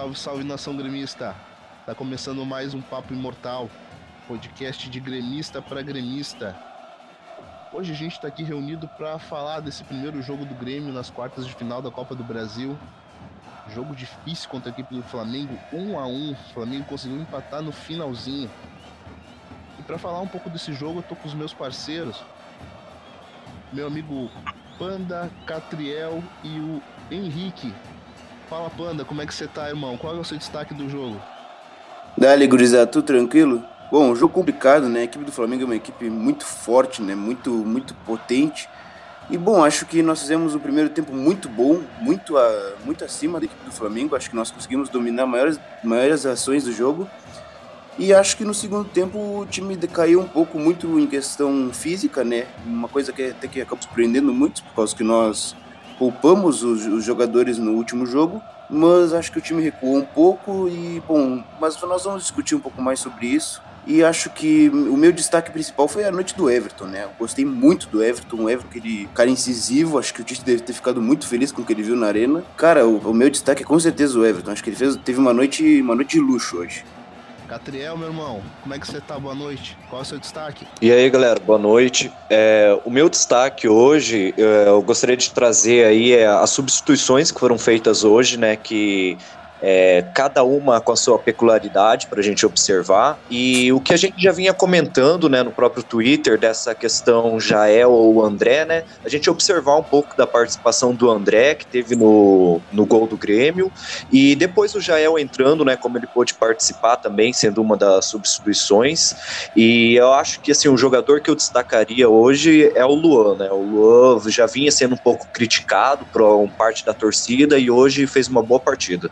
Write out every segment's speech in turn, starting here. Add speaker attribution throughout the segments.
Speaker 1: Salve, salve nação gremista! Tá começando mais um Papo Imortal, podcast de gremista para gremista. Hoje a gente está aqui reunido para falar desse primeiro jogo do Grêmio nas quartas de final da Copa do Brasil. Jogo difícil contra a equipe do Flamengo, 1 a 1. O Flamengo conseguiu empatar no finalzinho. E para falar um pouco desse jogo, eu tô com os meus parceiros, meu amigo Panda, Catriel e o Henrique. Fala, Panda, como é que você tá, irmão? Qual é o seu destaque do jogo?
Speaker 2: Dale, gurizada, tudo tranquilo? Bom, um jogo complicado, né? A equipe do Flamengo é uma equipe muito forte, né? Muito, muito potente. E bom, acho que nós fizemos um primeiro tempo muito bom, muito, a, muito acima da equipe do Flamengo. Acho que nós conseguimos dominar maiores, maiores ações do jogo. E acho que no segundo tempo o time decaiu um pouco muito em questão física, né? Uma coisa que até que acaba surpreendendo muito, por causa que nós poupamos os, os, jogadores no último jogo, mas acho que o time recuou um pouco e, bom, mas nós vamos discutir um pouco mais sobre isso. E acho que o meu destaque principal foi a noite do Everton, né? Eu gostei muito do Everton, um Everton, aquele cara incisivo, acho que o Tite deve ter ficado muito feliz com o que ele viu na arena. Cara, o, o meu destaque é com certeza o Everton, acho que ele fez, teve uma noite, uma noite de luxo hoje.
Speaker 1: Catriel, meu irmão, como é que você tá? Boa noite. Qual é o seu destaque?
Speaker 3: E aí, galera, boa noite. É, o meu destaque hoje, é, eu gostaria de trazer aí é, as substituições que foram feitas hoje, né? Que é, cada uma com a sua peculiaridade para a gente observar. E o que a gente já vinha comentando né, no próprio Twitter dessa questão Jael ou André, né? A gente observar um pouco da participação do André, que teve no, no gol do Grêmio, e depois o Jael entrando, né? Como ele pôde participar também, sendo uma das substituições. E eu acho que assim, o jogador que eu destacaria hoje é o Luan, né? O Luan já vinha sendo um pouco criticado por parte da torcida e hoje fez uma boa partida.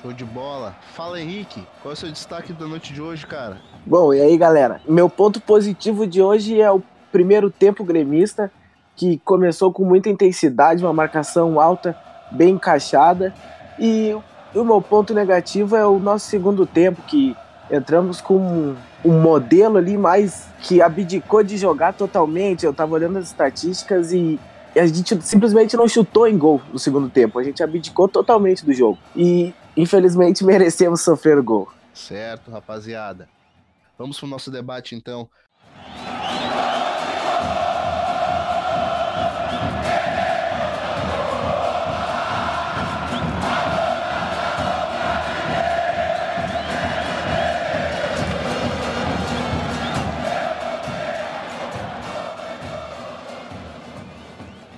Speaker 1: Show de bola. Fala Henrique, qual é o seu destaque da noite de hoje, cara?
Speaker 4: Bom, e aí galera? Meu ponto positivo de hoje é o primeiro tempo gremista, que começou com muita intensidade, uma marcação alta, bem encaixada. E o meu ponto negativo é o nosso segundo tempo, que entramos com um modelo ali mais que abdicou de jogar totalmente. Eu tava olhando as estatísticas e a gente simplesmente não chutou em gol no segundo tempo. A gente abdicou totalmente do jogo. E infelizmente merecemos sofrer gol.
Speaker 1: Certo, rapaziada. Vamos pro nosso debate então.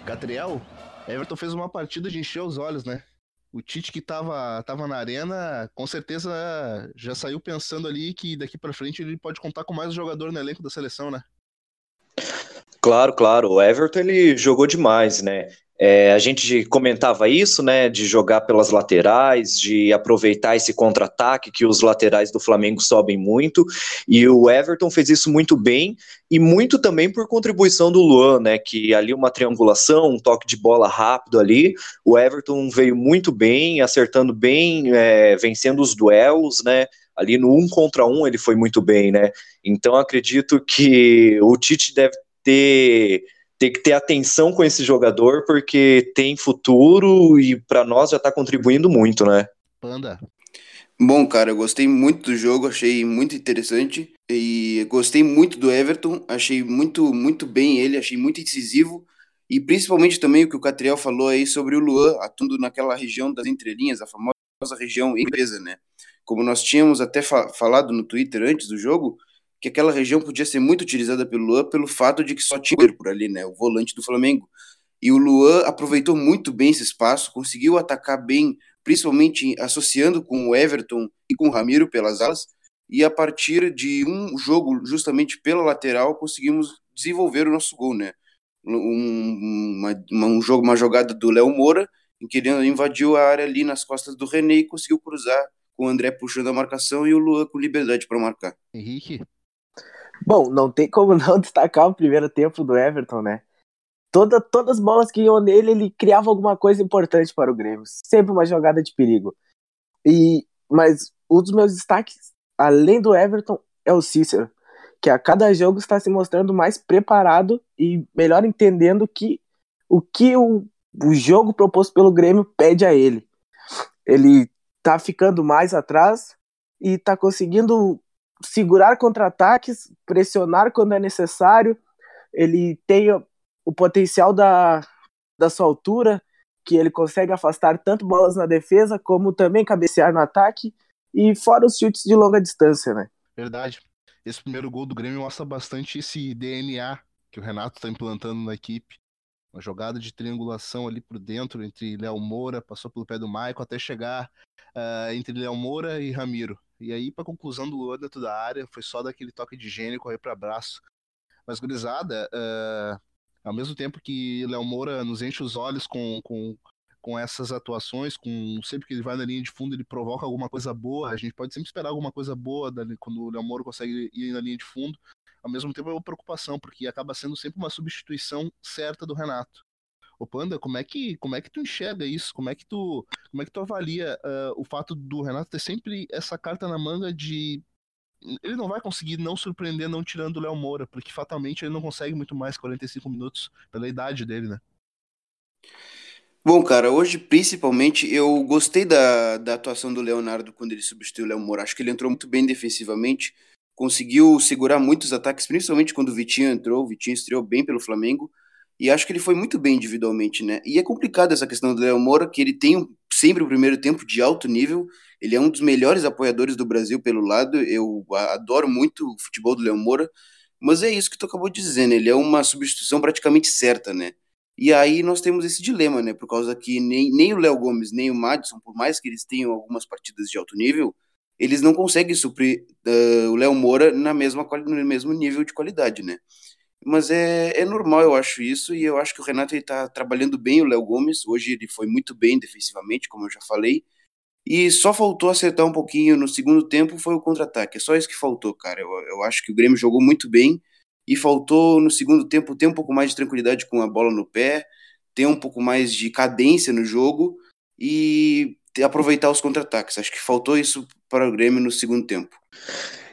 Speaker 1: Catriel, Everton fez uma partida de encher os olhos, né? O Tite que tava, tava na arena, com certeza já saiu pensando ali que daqui para frente ele pode contar com mais um jogador no elenco da seleção, né?
Speaker 3: Claro, claro. O Everton ele jogou demais, né? É, a gente comentava isso, né, de jogar pelas laterais, de aproveitar esse contra-ataque que os laterais do Flamengo sobem muito, e o Everton fez isso muito bem, e muito também por contribuição do Luan, né, que ali uma triangulação, um toque de bola rápido ali, o Everton veio muito bem, acertando bem, é, vencendo os duelos, né, ali no um contra um ele foi muito bem, né, então acredito que o Tite deve ter tem que ter atenção com esse jogador porque tem futuro e para nós já está contribuindo muito, né?
Speaker 1: Panda.
Speaker 2: Bom, cara, eu gostei muito do jogo, achei muito interessante e gostei muito do Everton, achei muito muito bem ele, achei muito incisivo e principalmente também o que o Catriel falou aí sobre o Luan, atuando naquela região das entrelinhas, a famosa região inglesa, né? Como nós tínhamos até fa falado no Twitter antes do jogo, que aquela região podia ser muito utilizada pelo Luan pelo fato de que só tinha por ali, né, o volante do Flamengo. E o Luan aproveitou muito bem esse espaço, conseguiu atacar bem, principalmente associando com o Everton e com o Ramiro pelas alas, e a partir de um jogo justamente pela lateral conseguimos desenvolver o nosso gol, né? Um, uma, um jogo, uma jogada do Léo Moura, em que ele invadiu a área ali nas costas do René e conseguiu cruzar com o André puxando a marcação e o Luan com liberdade para marcar.
Speaker 1: Henrique,
Speaker 4: Bom, não tem como não destacar o primeiro tempo do Everton, né? Toda, todas as bolas que iam nele, ele criava alguma coisa importante para o Grêmio. Sempre uma jogada de perigo. E, mas um dos meus destaques, além do Everton, é o Cícero, que a cada jogo está se mostrando mais preparado e melhor entendendo que o que o, o jogo proposto pelo Grêmio pede a ele. Ele tá ficando mais atrás e tá conseguindo segurar contra-ataques, pressionar quando é necessário. Ele tem o potencial da, da sua altura, que ele consegue afastar tanto bolas na defesa como também cabecear no ataque e fora os chutes de longa distância, né?
Speaker 1: Verdade. Esse primeiro gol do Grêmio mostra bastante esse DNA que o Renato está implantando na equipe. Uma jogada de triangulação ali por dentro entre Léo Moura, passou pelo pé do Maicon até chegar uh, entre Léo Moura e Ramiro. E aí, para conclusão do gol dentro da área, foi só daquele toque de gênio correr para braço. Mas, gurizada, uh, ao mesmo tempo que Léo Moura nos enche os olhos com, com, com essas atuações, com sempre que ele vai na linha de fundo, ele provoca alguma coisa boa. A gente pode sempre esperar alguma coisa boa dali, quando o Léo Moura consegue ir na linha de fundo. Ao mesmo tempo é uma preocupação, porque acaba sendo sempre uma substituição certa do Renato. Ô Panda, como é que como é que tu enxerga isso? Como é que tu como é que tu avalia uh, o fato do Renato ter sempre essa carta na manga de ele não vai conseguir não surpreender não tirando o Léo Moura, porque fatalmente ele não consegue muito mais 45 minutos pela idade dele, né?
Speaker 2: Bom, cara, hoje principalmente eu gostei da, da atuação do Leonardo quando ele substituiu o Léo Moura. Acho que ele entrou muito bem defensivamente, conseguiu segurar muitos ataques, principalmente quando o Vitinho entrou. O Vitinho estreou bem pelo Flamengo e acho que ele foi muito bem individualmente, né? E é complicado essa questão do Léo Moura, que ele tem sempre o primeiro tempo de alto nível. Ele é um dos melhores apoiadores do Brasil pelo lado. Eu adoro muito o futebol do Léo Moura. Mas é isso que tu acabou dizer, né? Ele é uma substituição praticamente certa, né? E aí nós temos esse dilema, né? Por causa que nem, nem o Léo Gomes, nem o Madison, por mais que eles tenham algumas partidas de alto nível, eles não conseguem suprir uh, o Léo Moura na mesma, no mesmo nível de qualidade, né? Mas é, é normal, eu acho isso, e eu acho que o Renato está trabalhando bem o Léo Gomes. Hoje ele foi muito bem defensivamente, como eu já falei. E só faltou acertar um pouquinho no segundo tempo foi o contra-ataque. É só isso que faltou, cara. Eu, eu acho que o Grêmio jogou muito bem e faltou no segundo tempo ter um pouco mais de tranquilidade com a bola no pé, ter um pouco mais de cadência no jogo e aproveitar os contra-ataques. Acho que faltou isso para o Grêmio no segundo tempo.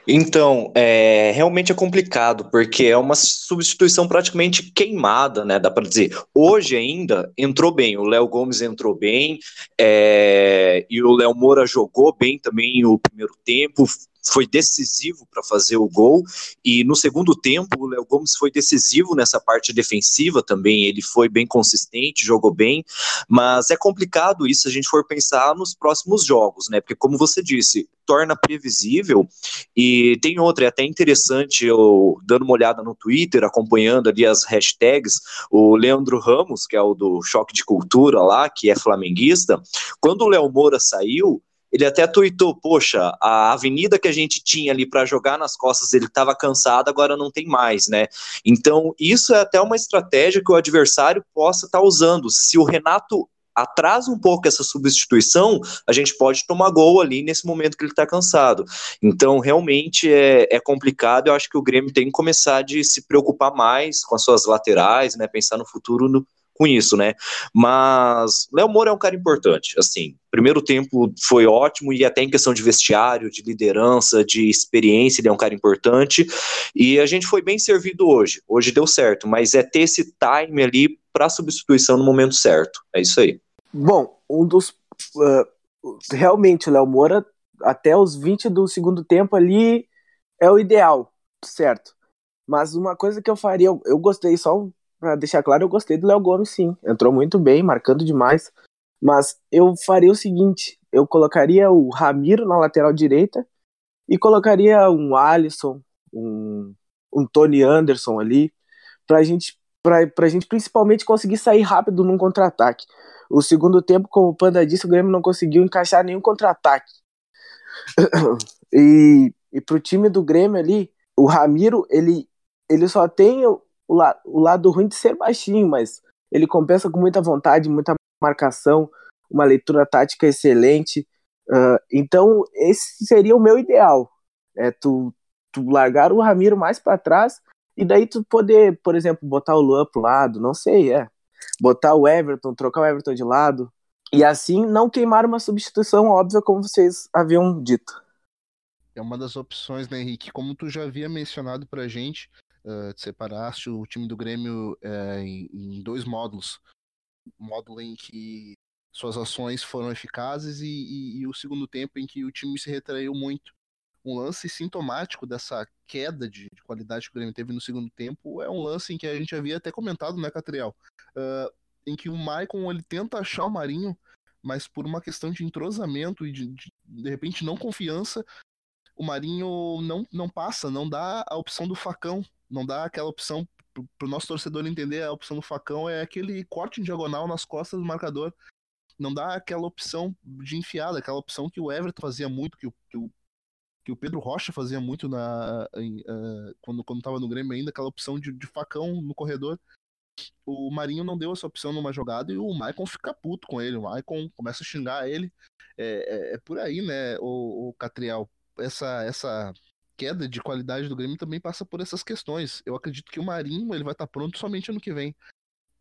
Speaker 3: Então, é, realmente é complicado, porque é uma substituição praticamente queimada, né? Dá para dizer. Hoje ainda entrou bem, o Léo Gomes entrou bem, é, e o Léo Moura jogou bem também o primeiro tempo, foi decisivo para fazer o gol. E no segundo tempo, o Léo Gomes foi decisivo nessa parte defensiva também. Ele foi bem consistente, jogou bem. Mas é complicado isso se a gente for pensar nos próximos jogos, né? Porque, como você disse, torna previsível. E tem outra, é até interessante, eu dando uma olhada no Twitter, acompanhando ali as hashtags, o Leandro Ramos, que é o do Choque de Cultura lá, que é flamenguista, quando o Léo Moura saiu, ele até tuitou, poxa, a avenida que a gente tinha ali para jogar nas costas, ele estava cansado, agora não tem mais, né? Então, isso é até uma estratégia que o adversário possa estar tá usando. Se o Renato atrasa um pouco essa substituição, a gente pode tomar gol ali nesse momento que ele está cansado. Então, realmente é, é, complicado. Eu acho que o Grêmio tem que começar de se preocupar mais com as suas laterais, né? Pensar no futuro no, com isso, né? Mas Léo Moura é um cara importante, assim. Primeiro tempo foi ótimo e até em questão de vestiário, de liderança, de experiência, ele é um cara importante. E a gente foi bem servido hoje. Hoje deu certo, mas é ter esse time ali para substituição no momento certo. É isso aí.
Speaker 4: Bom, um dos uh, realmente o Léo Moura até os 20 do segundo tempo ali é o ideal, certo? Mas uma coisa que eu faria, eu, gostei só para deixar claro, eu gostei do Léo Gomes, sim. Entrou muito bem, marcando demais. Mas eu faria o seguinte: eu colocaria o Ramiro na lateral direita e colocaria um Alisson, um, um Tony Anderson ali, pra gente, pra gente principalmente conseguir sair rápido num contra-ataque. O segundo tempo, como o Panda disse, o Grêmio não conseguiu encaixar nenhum contra-ataque. e, e pro time do Grêmio ali, o Ramiro, ele, ele só tem o, la o lado ruim de ser baixinho, mas ele compensa com muita vontade, muita marcação, uma leitura tática excelente. Uh, então, esse seria o meu ideal. É tu, tu largar o Ramiro mais para trás e daí tu poder, por exemplo, botar o Luan pro lado, não sei, é. Botar o Everton, trocar o Everton de lado. E assim não queimar uma substituição óbvia, como vocês haviam dito.
Speaker 1: É uma das opções, né, Henrique? Como tu já havia mencionado pra gente, uh, separaste o time do Grêmio uh, em, em, dois módulos. Um módulo em que suas ações foram eficazes e, e, e, o segundo tempo em que o time se retraiu muito. Um lance sintomático dessa queda de, de, qualidade que o Grêmio teve no segundo tempo é um lance em que a gente havia até comentado, né, Catriel? Uh, em que o Maicon ele tenta achar o Marinho, mas por uma questão de entrosamento e de, de, de repente não confiança, o Marinho não, não passa, não dá a opção do facão, não dá aquela opção para o nosso torcedor entender, a opção do facão é aquele corte em diagonal nas costas do marcador. Não dá aquela opção de enfiada, aquela opção que o Everton fazia muito, que o, que o, que o Pedro Rocha fazia muito na, em, uh, quando, quando tava no Grêmio ainda, aquela opção de, de facão no corredor. O Marinho não deu essa opção numa jogada e o Maicon fica puto com ele. O Maicon começa a xingar ele. É, é, é por aí, né, o, o Catriel? Essa, essa queda de qualidade do Grêmio também passa por essas questões. Eu acredito que o Marinho ele vai estar pronto somente ano que vem,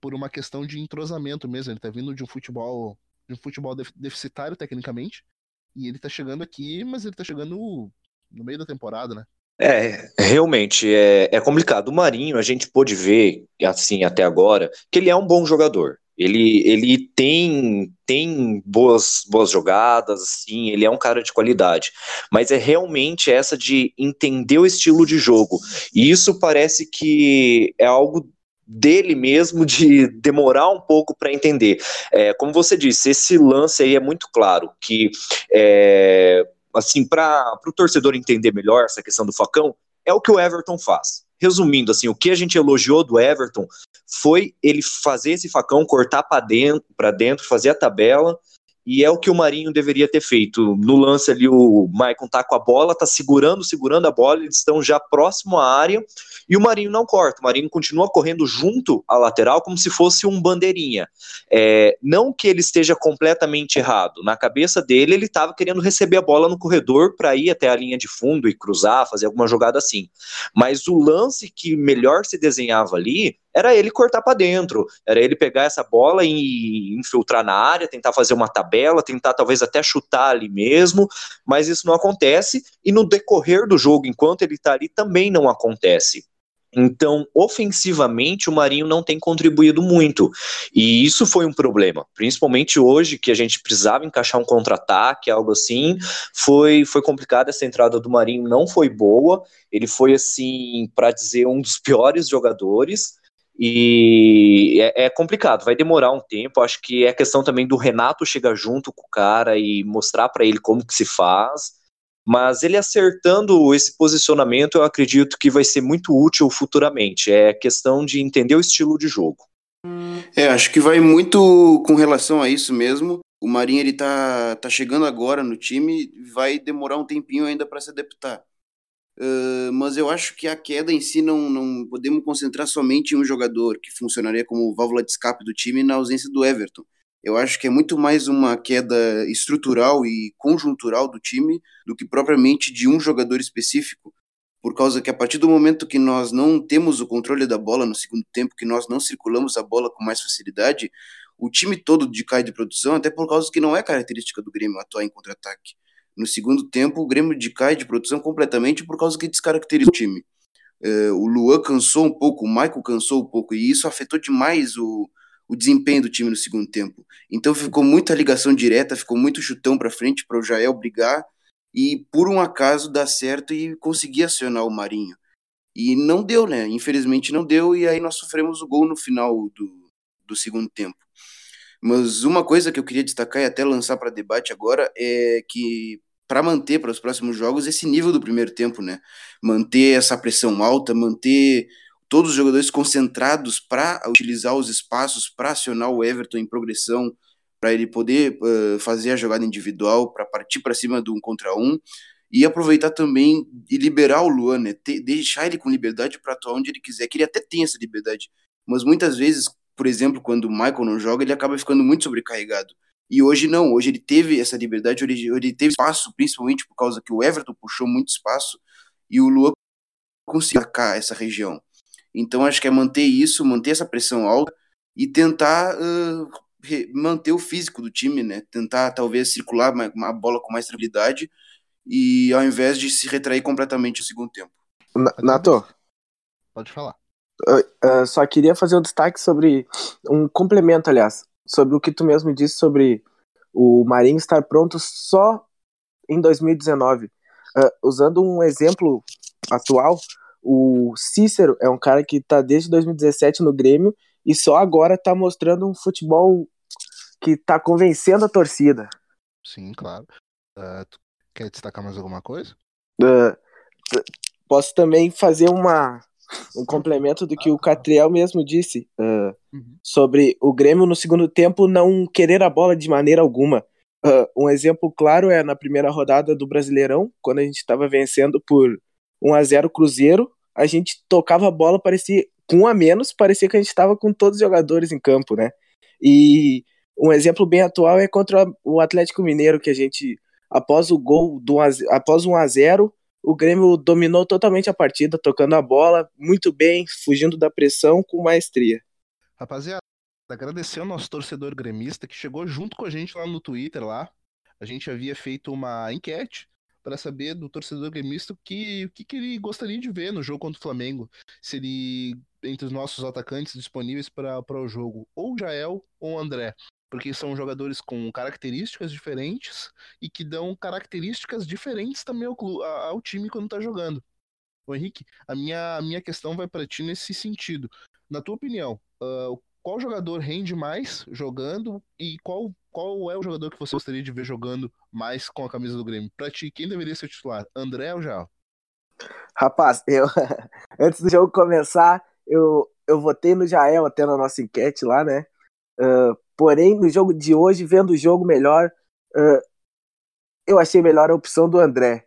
Speaker 1: por uma questão de entrosamento mesmo. Ele está vindo de um futebol de um futebol deficitário tecnicamente e ele está chegando aqui, mas ele está chegando no meio da temporada, né?
Speaker 3: É, realmente é, é complicado. O Marinho, a gente pôde ver, assim, até agora, que ele é um bom jogador. Ele, ele tem, tem boas, boas jogadas, assim, ele é um cara de qualidade. Mas é realmente essa de entender o estilo de jogo. E isso parece que é algo dele mesmo de demorar um pouco para entender. É, como você disse, esse lance aí é muito claro que é, assim para o torcedor entender melhor essa questão do facão é o que o Everton faz resumindo, assim, o que a gente elogiou do Everton foi ele fazer esse facão, cortar para dentro, para dentro, fazer a tabela e é o que o Marinho deveria ter feito. No lance ali, o Maicon tá com a bola, tá segurando, segurando a bola, eles estão já próximo à área, e o Marinho não corta. O Marinho continua correndo junto à lateral, como se fosse um bandeirinha. É, não que ele esteja completamente errado. Na cabeça dele, ele estava querendo receber a bola no corredor para ir até a linha de fundo e cruzar, fazer alguma jogada assim. Mas o lance que melhor se desenhava ali era ele cortar para dentro, era ele pegar essa bola e infiltrar na área, tentar fazer uma tabela, tentar talvez até chutar ali mesmo, mas isso não acontece e no decorrer do jogo, enquanto ele está ali, também não acontece. Então, ofensivamente, o Marinho não tem contribuído muito. E isso foi um problema. Principalmente hoje, que a gente precisava encaixar um contra-ataque, algo assim. Foi, foi complicado essa entrada do Marinho, não foi boa. Ele foi, assim, para dizer, um dos piores jogadores. E é, é, complicado, vai demorar um tempo. Acho que é questão também do Renato chegar junto com o cara e mostrar para ele como que se faz. Mas ele acertando esse posicionamento, eu acredito que vai ser muito útil futuramente. É questão de entender o estilo de jogo.
Speaker 2: É, acho que vai muito com relação a isso mesmo. O Marinho ele tá, tá chegando agora no time, vai demorar um tempinho ainda para se adaptar. Uh, mas eu acho que a queda em si não, não podemos concentrar somente em um jogador que funcionaria como válvula de escape do time na ausência do Everton. Eu acho que é muito mais uma queda estrutural e conjuntural do time do que propriamente de um jogador específico, por causa que a partir do momento que nós não temos o controle da bola no segundo tempo, que nós não circulamos a bola com mais facilidade, o time todo decai de produção, até por causa que não é característica do Grêmio atuar em contra-ataque. No segundo tempo, o Grêmio decai de produção completamente por causa que descaracteriza o time. É, o Luan cansou um pouco, o Michael cansou um pouco, e isso afetou demais o, o desempenho do time no segundo tempo. Então ficou muita ligação direta, ficou muito chutão para frente para o Jael brigar e por um acaso dar certo e conseguir acionar o Marinho. E não deu, né? Infelizmente não deu, e aí nós sofremos o gol no final do, do segundo tempo. Mas uma coisa que eu queria destacar e até lançar para debate agora é que para manter para os próximos jogos esse nível do primeiro tempo, né? Manter essa pressão alta, manter todos os jogadores concentrados para utilizar os espaços para acionar o Everton em progressão, para ele poder uh, fazer a jogada individual, para partir para cima do um contra um e aproveitar também e liberar o Luan, né? Ter, deixar ele com liberdade para atuar onde ele quiser, que ele até tem essa liberdade, mas muitas vezes, por exemplo, quando o Michael não joga, ele acaba ficando muito sobrecarregado. E hoje não, hoje ele teve essa liberdade, hoje ele teve espaço, principalmente por causa que o Everton puxou muito espaço e o Lua conseguiu atacar essa região. Então acho que é manter isso, manter essa pressão alta e tentar uh, manter o físico do time, né? Tentar talvez circular a bola com mais tranquilidade e ao invés de se retrair completamente no segundo tempo.
Speaker 4: Nato,
Speaker 1: pode falar.
Speaker 4: Uh, uh, só queria fazer um destaque sobre um complemento, aliás sobre o que tu mesmo disse sobre o Marinho estar pronto só em 2019. Uh, ah, usando um exemplo atual, o Cícero é um cara que está desde 2017 no Grêmio e só agora está mostrando um futebol que está convencendo a torcida.
Speaker 1: Sim, claro. Uh, quer destacar mais alguma coisa?
Speaker 4: Uh, posso também fazer uma, um complemento do que o Catriel mesmo disse uh, uhum. sobre o Grêmio no segundo tempo não querer a bola de maneira alguma. um exemplo claro é na primeira rodada do Brasileirão, quando a gente estava vencendo por 1 a 0 Cruzeiro, a gente tocava a bola, parecia com um a menos, parecia que a gente estava com todos os jogadores em campo, né? E um exemplo bem atual é contra o Atlético Mineiro, que a gente, após o gol, do, após 1 a 0 o Grêmio dominou totalmente a partida, tocando a bola muito bem, fugindo da pressão com maestria.
Speaker 1: Rapaziada, agradecer ao nosso torcedor gremista que chegou junto com a gente lá no Twitter lá. A gente havia feito uma enquete para saber do torcedor gremista o que, que, que ele gostaria de ver no jogo contra o Flamengo. Se ele, entre os nossos atacantes disponíveis para o jogo, ou Jael ou André porque são jogadores com características diferentes e que dão características diferentes também ao, ao time quando tá jogando. Ô Henrique, a minha, a minha questão vai para ti nesse sentido. Na tua opinião, uh, qual jogador rende mais jogando e qual, qual é o jogador que você gostaria de ver jogando mais com a camisa do Grêmio? Pra ti, quem deveria ser titular? André ou Jal?
Speaker 4: Rapaz, eu antes do jogo começar, eu, eu votei no Jael até na nossa enquete lá, né? Uh, Porém, no jogo de hoje, vendo o jogo melhor, uh, eu achei melhor a opção do André.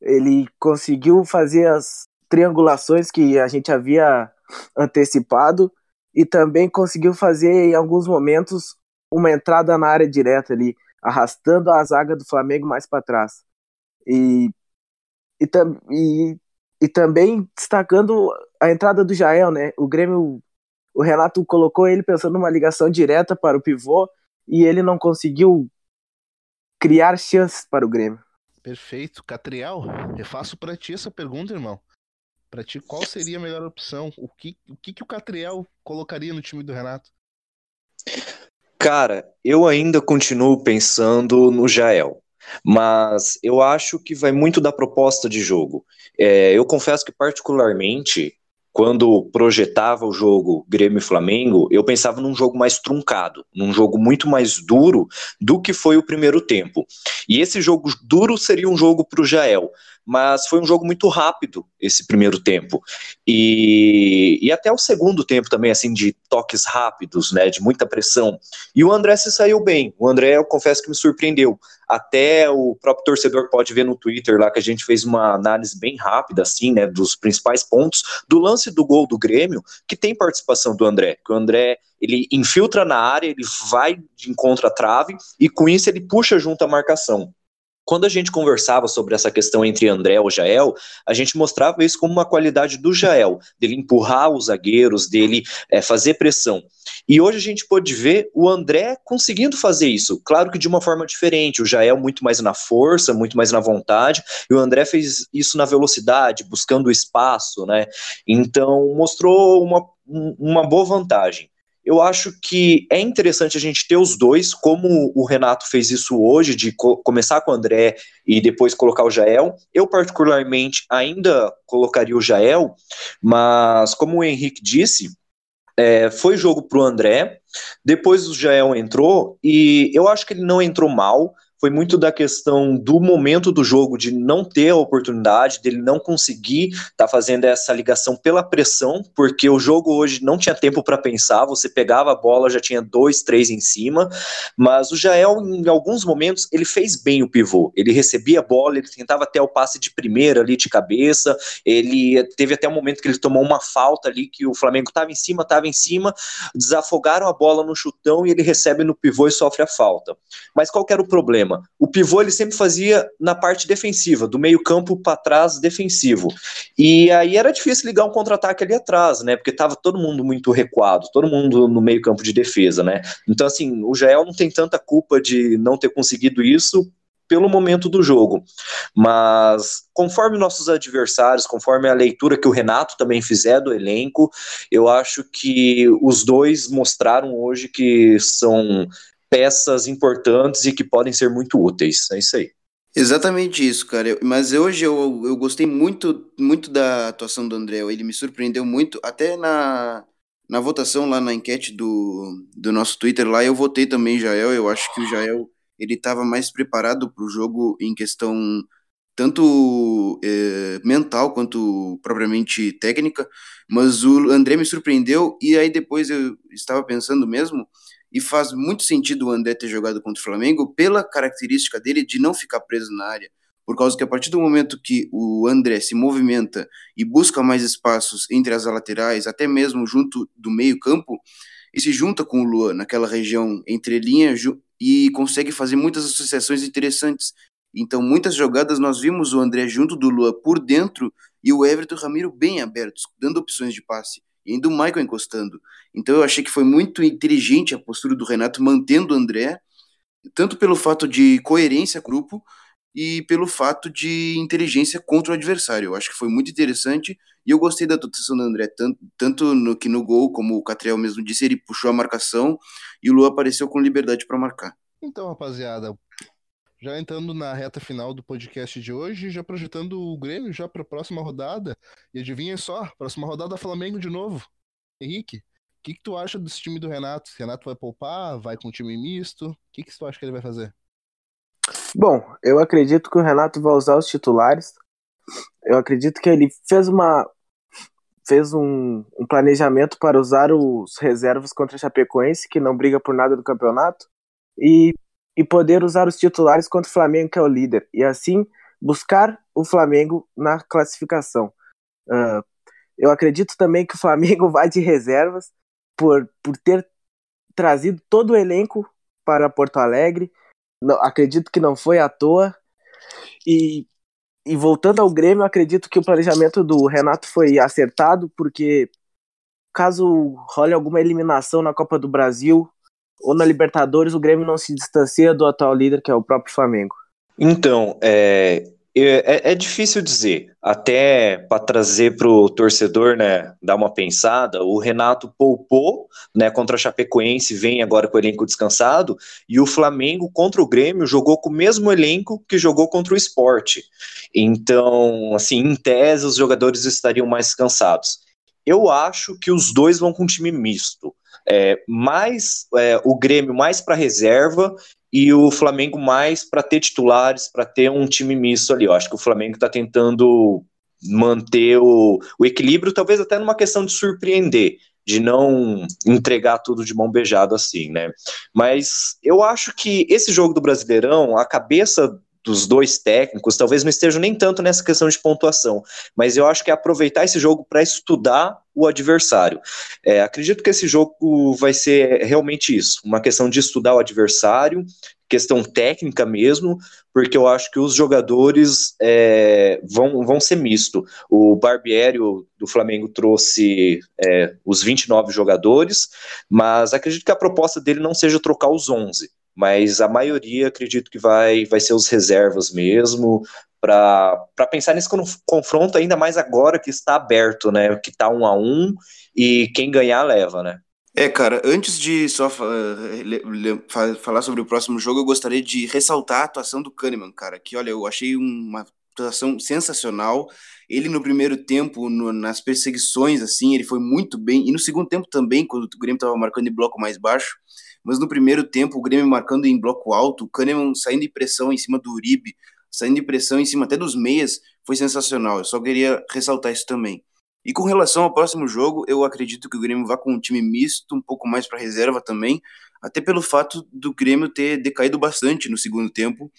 Speaker 4: Ele conseguiu fazer as triangulações que a gente havia antecipado e também conseguiu fazer em alguns momentos uma entrada na área direta ali, arrastando a zaga do Flamengo mais para trás. E, e, e, e também destacando a entrada do Jael, né? O Grêmio o Renato colocou ele pensando numa ligação direta para o pivô e ele não conseguiu criar chances para o Grêmio.
Speaker 1: Perfeito. Catriel, eu faço para ti essa pergunta, irmão. Para ti, qual seria a melhor opção? O que, o que, que o Catriel colocaria no time do Renato?
Speaker 3: Cara, eu ainda continuo pensando no Jael. Mas eu acho que vai muito da proposta de jogo. É, eu confesso que, particularmente, quando projetava o jogo Grêmio e Flamengo, eu pensava num jogo mais truncado, num jogo muito mais duro do que foi o primeiro tempo. E esse jogo duro seria um jogo para o Jael, mas foi um jogo muito rápido esse primeiro tempo. E, e até o segundo tempo também, assim, de toques rápidos, né, de muita pressão. E o André se saiu bem. O André, eu confesso que me surpreendeu. Até o próprio torcedor pode ver no Twitter lá que a gente fez uma análise bem rápida, assim, né, dos principais pontos do lance do gol do Grêmio, que tem participação do André. Que o André ele infiltra na área, ele vai de encontro à trave e com isso ele puxa junto a marcação. Quando a gente conversava sobre essa questão entre André ou Jael, a gente mostrava isso como uma qualidade do Jael, dele empurrar os zagueiros, dele é, fazer pressão. E hoje a gente pode ver o André conseguindo fazer isso, claro que de uma forma diferente. O Jael muito mais na força, muito mais na vontade, e o André fez isso na velocidade, buscando espaço, né? Então mostrou uma, uma boa vantagem eu acho que é interessante a gente ter os dois, como o Renato fez isso hoje, de co começar com o André e depois colocar o Jael. Eu, particularmente, ainda colocaria o Jael, mas como o Henrique disse, é, foi jogo para o André, depois o Jael entrou, e eu acho que ele não entrou mal, foi muito da questão do momento do jogo, de não ter a oportunidade, dele não conseguir estar tá fazendo essa ligação pela pressão, porque o jogo hoje não tinha tempo para pensar, você pegava a bola, já tinha dois, três em cima, mas o Jael, em alguns momentos, ele fez bem o pivô, ele recebia a bola, ele tentava até o passe de primeira ali de cabeça, ele teve até um momento que ele tomou uma falta ali, que o Flamengo estava em cima, estava em cima, desafogaram a bola no chutão e ele recebe no pivô e sofre a falta. Mas qual era o problema? O pivô ele sempre fazia na parte defensiva, do meio-campo para trás defensivo. E aí era difícil ligar um contra-ataque ali atrás, né? Porque tava todo mundo muito recuado, todo mundo no meio-campo de defesa, né? Então, assim, o Jael não tem tanta culpa de não ter conseguido isso, pelo momento do jogo. Mas conforme nossos adversários, conforme a leitura que o Renato também fizer do elenco, eu acho que os dois mostraram hoje que são peças importantes e que podem ser muito úteis. É isso aí.
Speaker 2: Exatamente isso, cara. Mas hoje eu, eu gostei muito, muito da atuação do André. Ele me surpreendeu muito. Até na, na votação lá na enquete do, do nosso Twitter lá, eu votei também Jael. Eu acho que o Jael ele estava mais preparado para o jogo em questão tanto é, mental quanto propriamente técnica. Mas o André me surpreendeu e aí depois eu estava pensando mesmo e faz muito sentido o André ter jogado contra o Flamengo pela característica dele de não ficar preso na área. Por causa que a partir do momento que o André se movimenta e busca mais espaços entre as laterais, até mesmo junto do meio-campo, e se junta com o Luan naquela região entre linha e consegue fazer muitas associações interessantes. Então, muitas jogadas nós vimos o André junto do Luan por dentro e o Everton Ramiro bem abertos, dando opções de passe e ainda o Michael encostando. Então eu achei que foi muito inteligente a postura do Renato mantendo o André, tanto pelo fato de coerência grupo e pelo fato de inteligência contra o adversário. Eu acho que foi muito interessante e eu gostei da atuação do André, tanto, tanto no que no gol, como o Catriel mesmo disse, ele puxou a marcação e o Lu apareceu com liberdade para marcar.
Speaker 1: Então, rapaziada, já entrando na reta final do podcast de hoje, já projetando o Grêmio já para a próxima rodada. E adivinha só, próxima rodada Flamengo de novo. Henrique, o que, que tu acha desse time do Renato? Renato vai poupar? Vai com time misto? O que, que tu acha que ele vai fazer?
Speaker 4: Bom, eu acredito que o Renato vai usar os titulares. Eu acredito que ele fez uma fez um, um planejamento para usar os reservas contra a Chapecoense, que não briga por nada do campeonato, e e poder usar os titulares contra o Flamengo, que é o líder, e assim buscar o Flamengo na classificação. Uh, eu acredito também que o Flamengo vai de reservas por, por ter trazido todo o elenco para Porto Alegre. Não, acredito que não foi à toa. E, e voltando ao Grêmio, acredito que o planejamento do Renato foi acertado, porque caso role alguma eliminação na Copa do Brasil, ou na Libertadores o Grêmio não se distancia do atual líder, que é o próprio Flamengo?
Speaker 3: Então, é, é, é difícil dizer. Até para trazer para o torcedor, né, dar uma pensada, o Renato poupou, né, contra a Chapecoense, vem agora com o elenco descansado, e o Flamengo contra o Grêmio jogou com o mesmo elenco que jogou contra o Esporte. Então, assim, em tese, os jogadores estariam mais cansados. Eu acho que os dois vão com um time misto é, mais é, o Grêmio mais para reserva e o Flamengo mais para ter titulares, para ter um time misto ali. Eu acho que o Flamengo está tentando manter o, o, equilíbrio, talvez até numa questão de surpreender, de não entregar tudo de mão beijada assim, né? Mas eu acho que esse jogo do Brasileirão, a cabeça dos dois técnicos, talvez não estejam nem tanto nessa questão de pontuação, mas eu acho que é aproveitar esse jogo para estudar o adversário. É, acredito que esse jogo vai ser realmente isso, uma questão de estudar o adversário, questão técnica mesmo, porque eu acho que os jogadores é, vão, vão ser misto. O Barbieri do Flamengo trouxe é, os 29 jogadores, mas acredito que a proposta dele não seja trocar os 11 mas a maioria acredito que vai, vai ser os reservas mesmo, para pensar nesse confronto ainda mais agora que está aberto, né? Que está um a um e quem ganhar leva, né?
Speaker 2: É, cara, antes de só falar sobre o próximo jogo, eu gostaria de ressaltar a atuação do Kahneman, cara, que olha, eu achei uma atuação sensacional. Ele no primeiro tempo, no, nas perseguições, assim, ele foi muito bem. E no segundo tempo também, quando o Grêmio estava marcando em bloco mais baixo, mas no primeiro tempo, o Grêmio marcando em bloco alto, o Kahneman saindo de pressão em cima do Uribe, saindo de pressão em cima até dos meias, foi sensacional. Eu só queria ressaltar isso também. E com relação ao próximo jogo, eu acredito que o Grêmio vá com um time misto, um pouco mais para reserva também, até pelo fato do Grêmio ter decaído bastante no segundo tempo,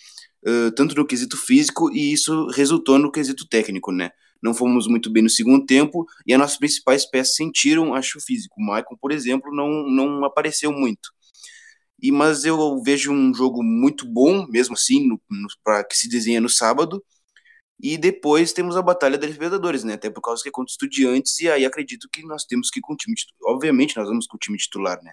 Speaker 2: uh, tanto no quesito físico, e isso resultou no quesito técnico, né? Não fomos muito bem no segundo tempo, e as nossas principais peças sentiram, acho, o físico. O Maicon, por exemplo, não, não apareceu muito. E mas eu vejo um jogo muito bom, mesmo assim, para que se desenha no sábado. E depois temos a Batalha da Libertadores, né? Até por causa que é contra estudiantes, e aí acredito que nós temos que ir com o time titular. Obviamente, nós vamos com o time titular, né?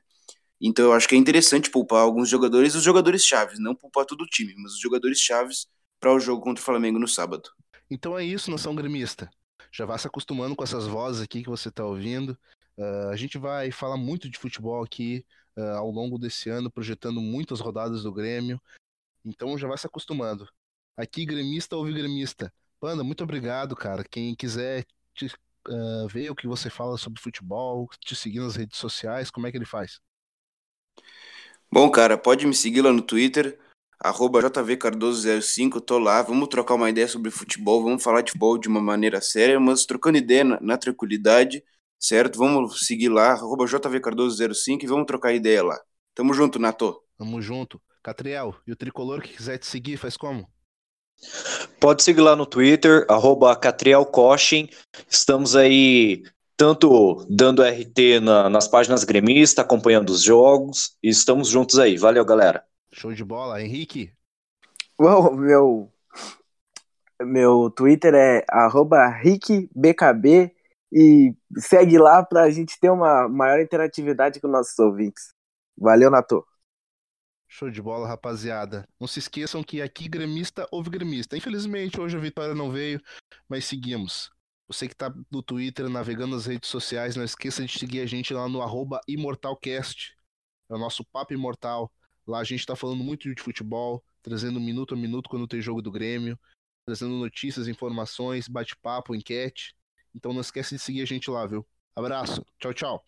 Speaker 2: Então eu acho que é interessante poupar alguns jogadores, os jogadores chaves, não poupar todo o time, mas os jogadores chaves para o jogo contra o Flamengo no sábado.
Speaker 1: Então é isso, nação gremista. Já vá se acostumando com essas vozes aqui que você está ouvindo. Uh, a gente vai falar muito de futebol aqui uh, ao longo desse ano, projetando muitas rodadas do Grêmio. Então já vai se acostumando. Aqui, gremista ouve gremista. Panda, muito obrigado, cara. Quem quiser te, uh, ver o que você fala sobre futebol, te seguir nas redes sociais, como é que ele faz?
Speaker 2: Bom, cara, pode me seguir lá no Twitter, arroba jvcardoso05, tô lá, vamos trocar uma ideia sobre futebol, vamos falar de futebol de uma maneira séria, mas trocando ideia na, na tranquilidade, certo? Vamos seguir lá, arroba jvcardoso05 e vamos trocar ideia lá. Tamo junto, Nato.
Speaker 1: Tamo junto. Catriel, e o tricolor que quiser te seguir, faz como?
Speaker 3: Pode seguir lá no Twitter, arroba Catriel Estamos aí tanto dando RT na, nas páginas gremistas, acompanhando os jogos, e estamos juntos aí. Valeu, galera.
Speaker 1: Show de bola. Henrique?
Speaker 4: Bom, meu, meu Twitter é RickBKB e segue lá pra gente ter uma maior interatividade com nossos ouvintes. Valeu, Nato.
Speaker 1: Show de bola, rapaziada. Não se esqueçam que aqui gremista ouve gremista. Infelizmente, hoje a vitória não veio, mas seguimos. Você que está no Twitter, navegando nas redes sociais, não esqueça de seguir a gente lá no ImortalCast. É o nosso papo imortal. Lá a gente está falando muito de futebol, trazendo minuto a minuto quando tem jogo do Grêmio, trazendo notícias, informações, bate-papo, enquete. Então não esquece de seguir a gente lá, viu? Abraço. Tchau, tchau.